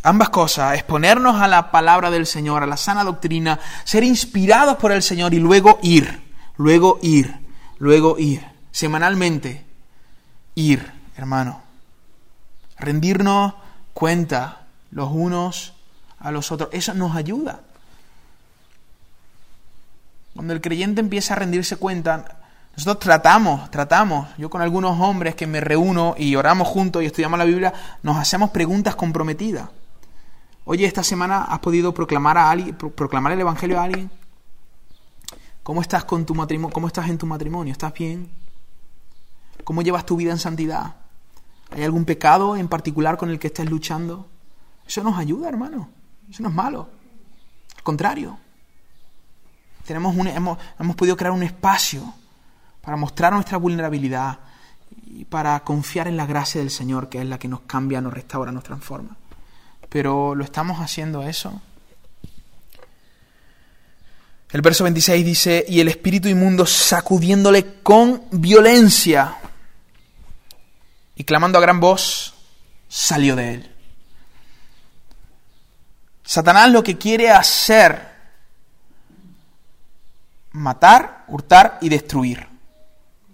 Ambas cosas, exponernos a la palabra del Señor, a la sana doctrina, ser inspirados por el Señor y luego ir, luego ir, luego ir, semanalmente, ir, hermano. Rendirnos cuenta los unos a los otros. Eso nos ayuda. Cuando el creyente empieza a rendirse cuenta, nosotros tratamos, tratamos, yo con algunos hombres que me reúno y oramos juntos y estudiamos la Biblia, nos hacemos preguntas comprometidas. Oye, esta semana has podido proclamar a alguien, proclamar el evangelio a alguien. ¿Cómo estás con tu matrimonio? ¿Cómo estás en tu matrimonio? ¿Estás bien? ¿Cómo llevas tu vida en santidad? ¿Hay algún pecado en particular con el que estés luchando? Eso nos ayuda, hermano. Eso no es malo. Al contrario. Tenemos hemos, hemos podido crear un espacio para mostrar nuestra vulnerabilidad y para confiar en la gracia del Señor, que es la que nos cambia, nos restaura, nos transforma. Pero ¿lo estamos haciendo eso? El verso 26 dice, y el espíritu inmundo sacudiéndole con violencia y clamando a gran voz, salió de él. Satanás lo que quiere hacer, matar, hurtar y destruir.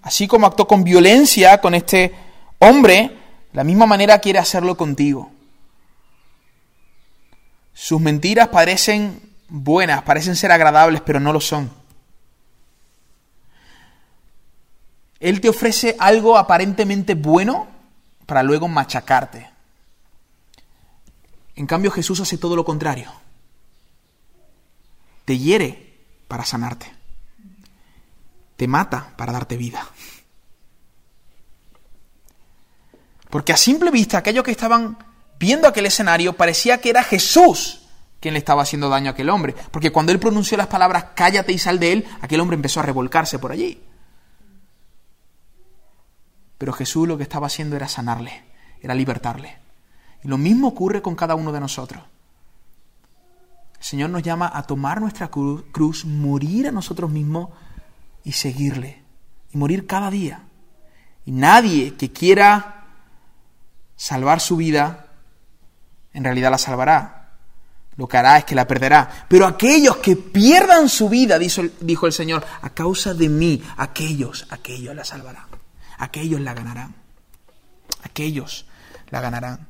Así como actuó con violencia con este hombre, la misma manera quiere hacerlo contigo. Sus mentiras parecen buenas, parecen ser agradables, pero no lo son. Él te ofrece algo aparentemente bueno para luego machacarte. En cambio Jesús hace todo lo contrario. Te hiere para sanarte. Te mata para darte vida. Porque a simple vista aquellos que estaban viendo aquel escenario parecía que era Jesús quien le estaba haciendo daño a aquel hombre. Porque cuando él pronunció las palabras cállate y sal de él, aquel hombre empezó a revolcarse por allí. Pero Jesús lo que estaba haciendo era sanarle, era libertarle. Y lo mismo ocurre con cada uno de nosotros. El Señor nos llama a tomar nuestra cruz, morir a nosotros mismos y seguirle. Y morir cada día. Y nadie que quiera salvar su vida, en realidad la salvará. Lo que hará es que la perderá. Pero aquellos que pierdan su vida, dijo el Señor, a causa de mí, aquellos, aquellos la salvarán. Aquellos la ganarán. Aquellos la ganarán.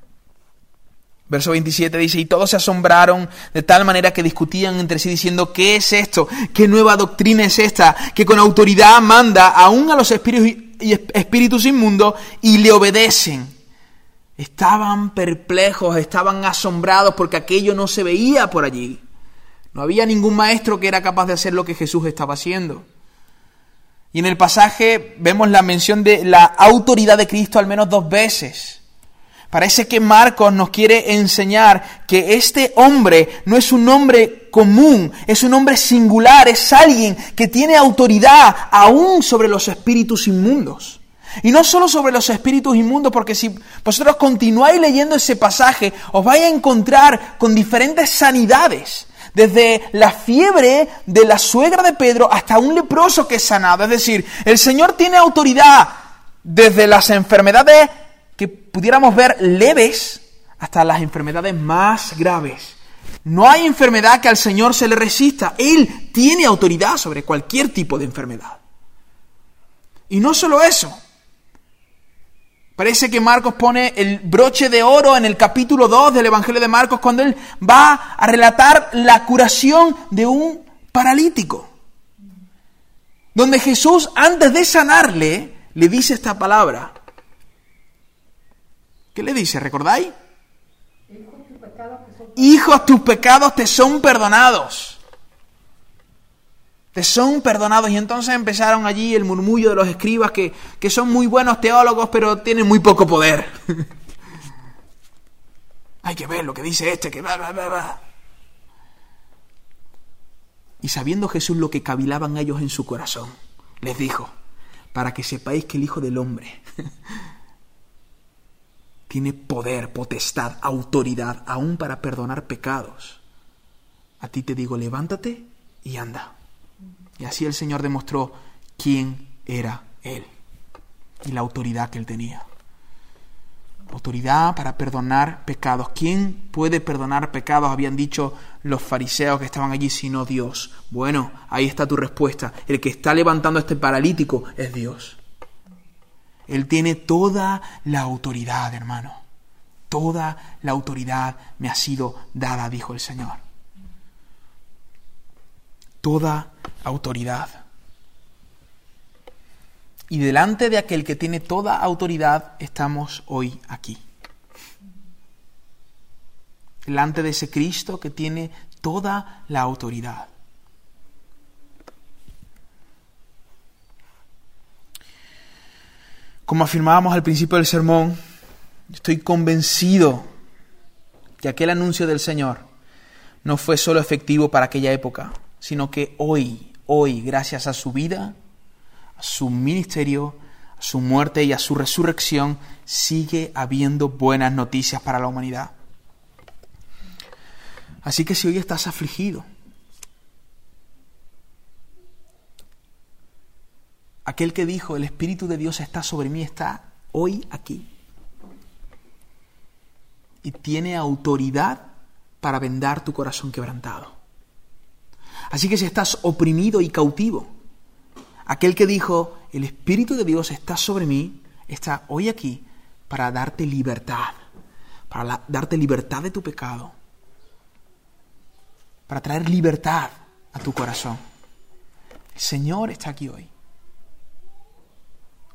Verso 27 dice, y todos se asombraron de tal manera que discutían entre sí diciendo, ¿qué es esto? ¿Qué nueva doctrina es esta? Que con autoridad manda aún a los espíritus, espíritus inmundos y le obedecen. Estaban perplejos, estaban asombrados porque aquello no se veía por allí. No había ningún maestro que era capaz de hacer lo que Jesús estaba haciendo. Y en el pasaje vemos la mención de la autoridad de Cristo al menos dos veces. Parece que Marcos nos quiere enseñar que este hombre no es un hombre común, es un hombre singular, es alguien que tiene autoridad aún sobre los espíritus inmundos. Y no solo sobre los espíritus inmundos, porque si vosotros continuáis leyendo ese pasaje, os vais a encontrar con diferentes sanidades. Desde la fiebre de la suegra de Pedro hasta un leproso que es sanado. Es decir, el Señor tiene autoridad desde las enfermedades que pudiéramos ver leves hasta las enfermedades más graves. No hay enfermedad que al Señor se le resista. Él tiene autoridad sobre cualquier tipo de enfermedad. Y no solo eso. Parece que Marcos pone el broche de oro en el capítulo 2 del Evangelio de Marcos cuando él va a relatar la curación de un paralítico. Donde Jesús, antes de sanarle, le dice esta palabra. ¿Qué le dice? ¿Recordáis? Hijos, tus pecados te son perdonados. Te son perdonados. Y entonces empezaron allí el murmullo de los escribas que, que son muy buenos teólogos, pero tienen muy poco poder. Hay que ver lo que dice este, que va, va, va, va. Y sabiendo Jesús lo que cavilaban ellos en su corazón, les dijo, para que sepáis que el Hijo del Hombre tiene poder, potestad, autoridad, aún para perdonar pecados. A ti te digo, levántate y anda. Y así el Señor demostró quién era Él y la autoridad que Él tenía. Autoridad para perdonar pecados. ¿Quién puede perdonar pecados? Habían dicho los fariseos que estaban allí, sino Dios. Bueno, ahí está tu respuesta. El que está levantando a este paralítico es Dios. Él tiene toda la autoridad, hermano. Toda la autoridad me ha sido dada, dijo el Señor. Toda autoridad. Y delante de aquel que tiene toda autoridad estamos hoy aquí. Delante de ese Cristo que tiene toda la autoridad. Como afirmábamos al principio del sermón, estoy convencido que aquel anuncio del Señor no fue solo efectivo para aquella época, sino que hoy, hoy, gracias a su vida, a su ministerio, a su muerte y a su resurrección, sigue habiendo buenas noticias para la humanidad. Así que si hoy estás afligido, Aquel que dijo, el Espíritu de Dios está sobre mí, está hoy aquí. Y tiene autoridad para vendar tu corazón quebrantado. Así que si estás oprimido y cautivo, aquel que dijo, el Espíritu de Dios está sobre mí, está hoy aquí para darte libertad, para darte libertad de tu pecado, para traer libertad a tu corazón. El Señor está aquí hoy.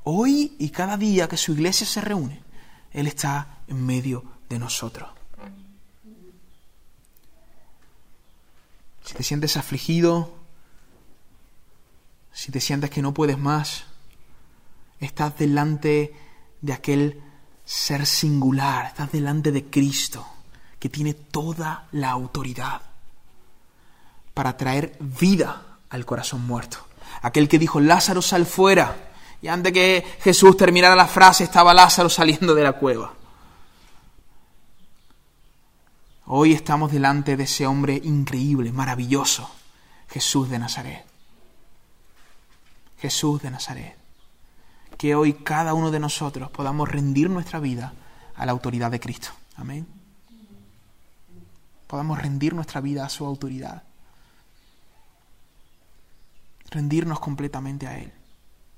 Hoy y cada día que su iglesia se reúne, Él está en medio de nosotros. Si te sientes afligido, si te sientes que no puedes más, estás delante de aquel ser singular, estás delante de Cristo, que tiene toda la autoridad para traer vida al corazón muerto. Aquel que dijo, Lázaro, sal fuera. Y antes que Jesús terminara la frase, estaba Lázaro saliendo de la cueva. Hoy estamos delante de ese hombre increíble, maravilloso, Jesús de Nazaret. Jesús de Nazaret. Que hoy cada uno de nosotros podamos rendir nuestra vida a la autoridad de Cristo. Amén. Podamos rendir nuestra vida a su autoridad. Rendirnos completamente a Él.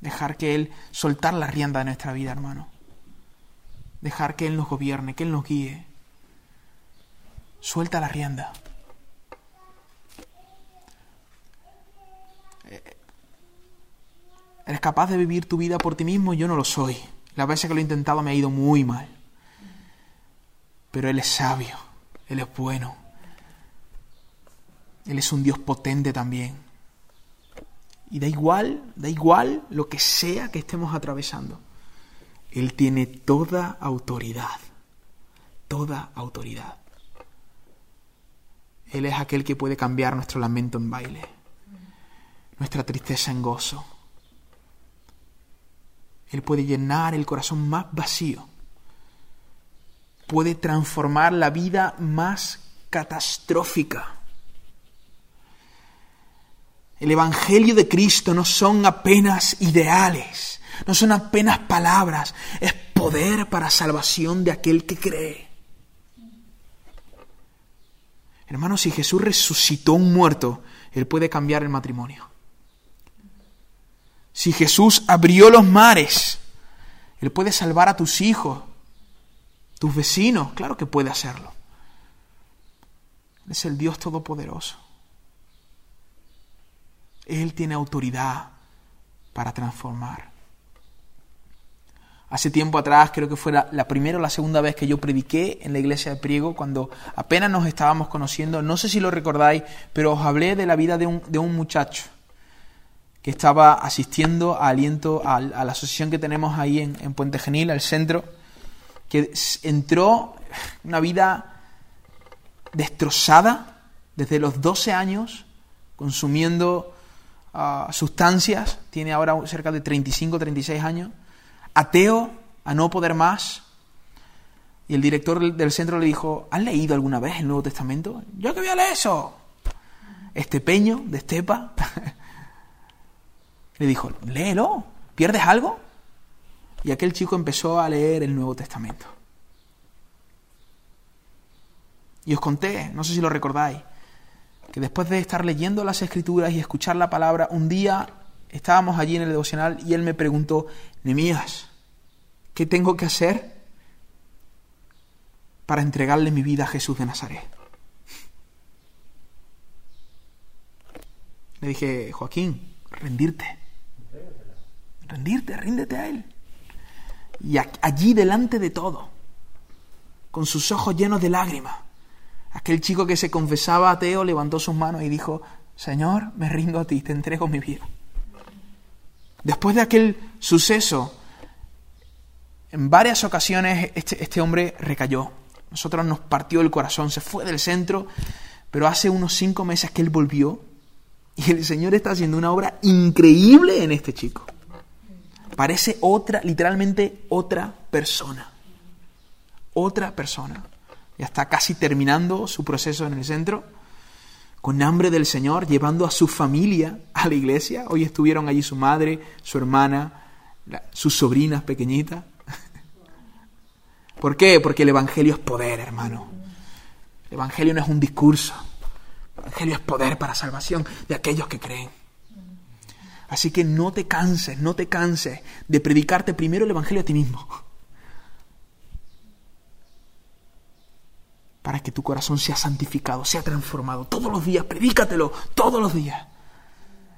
Dejar que Él, soltar la rienda de nuestra vida, hermano. Dejar que Él nos gobierne, que Él nos guíe. Suelta la rienda. ¿Eres capaz de vivir tu vida por ti mismo? Yo no lo soy. Las veces que lo he intentado me ha ido muy mal. Pero Él es sabio, Él es bueno. Él es un Dios potente también. Y da igual, da igual lo que sea que estemos atravesando. Él tiene toda autoridad. Toda autoridad. Él es aquel que puede cambiar nuestro lamento en baile, nuestra tristeza en gozo, él puede llenar el corazón más vacío. Puede transformar la vida más catastrófica. El Evangelio de Cristo no son apenas ideales, no son apenas palabras, es poder para salvación de aquel que cree. Hermanos, si Jesús resucitó un muerto, Él puede cambiar el matrimonio. Si Jesús abrió los mares, Él puede salvar a tus hijos, tus vecinos, claro que puede hacerlo. Él es el Dios Todopoderoso. Él tiene autoridad para transformar. Hace tiempo atrás, creo que fue la, primera o la segunda vez que yo prediqué en la iglesia de Priego, cuando apenas nos estábamos conociendo, no sé si lo recordáis, pero os hablé de la vida de un, de un muchacho que estaba asistiendo a Aliento, a, la asociación que tenemos ahí en, Puente Genil, al centro, que entró una vida destrozada desde los 12 años, consumiendo ah, sustancias, tiene ahora cerca de 35, 36 años, ateo, a no poder más. Y el director del centro le dijo, ¿has leído alguna vez el Nuevo Testamento? Yo que voy a leer eso. Este peño de estepa le dijo, léelo, ¿pierdes algo? Y aquel chico empezó a leer el Nuevo Testamento. Y os conté, no sé si lo recordáis, que después de estar leyendo las escrituras y escuchar la palabra, un día estábamos allí en el devocional y él me preguntó, Nemías, ¿qué tengo que hacer para entregarle mi vida a Jesús de Nazaret? Le dije, Joaquín, rendirte rendirte, ríndete a Él. Y allí delante de todo, con sus ojos llenos de lágrimas, aquel chico que se confesaba ateo levantó sus manos y dijo, Señor, me rindo a ti, te entrego mi vida. Después de aquel suceso, en varias ocasiones este, este hombre recayó. Nosotros nos partió el corazón, se fue del centro, pero hace unos cinco meses que él volvió y el Señor está haciendo una obra increíble en este chico. Parece otra, literalmente otra persona. Otra persona. Ya está casi terminando su proceso en el centro, con hambre del Señor, llevando a su familia a la iglesia. Hoy estuvieron allí su madre, su hermana, sus sobrinas pequeñitas. ¿Por qué? Porque el Evangelio es poder, hermano. El Evangelio no es un discurso. El Evangelio es poder para salvación de aquellos que creen. Así que no te canses, no te canses de predicarte primero el Evangelio a ti mismo. Para que tu corazón sea santificado, sea transformado. Todos los días, predícatelo, todos los días.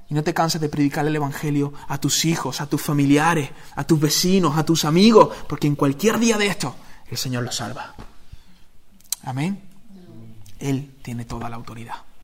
Y no te canses de predicar el Evangelio a tus hijos, a tus familiares, a tus vecinos, a tus amigos, porque en cualquier día de esto el Señor los salva. Amén. Él tiene toda la autoridad.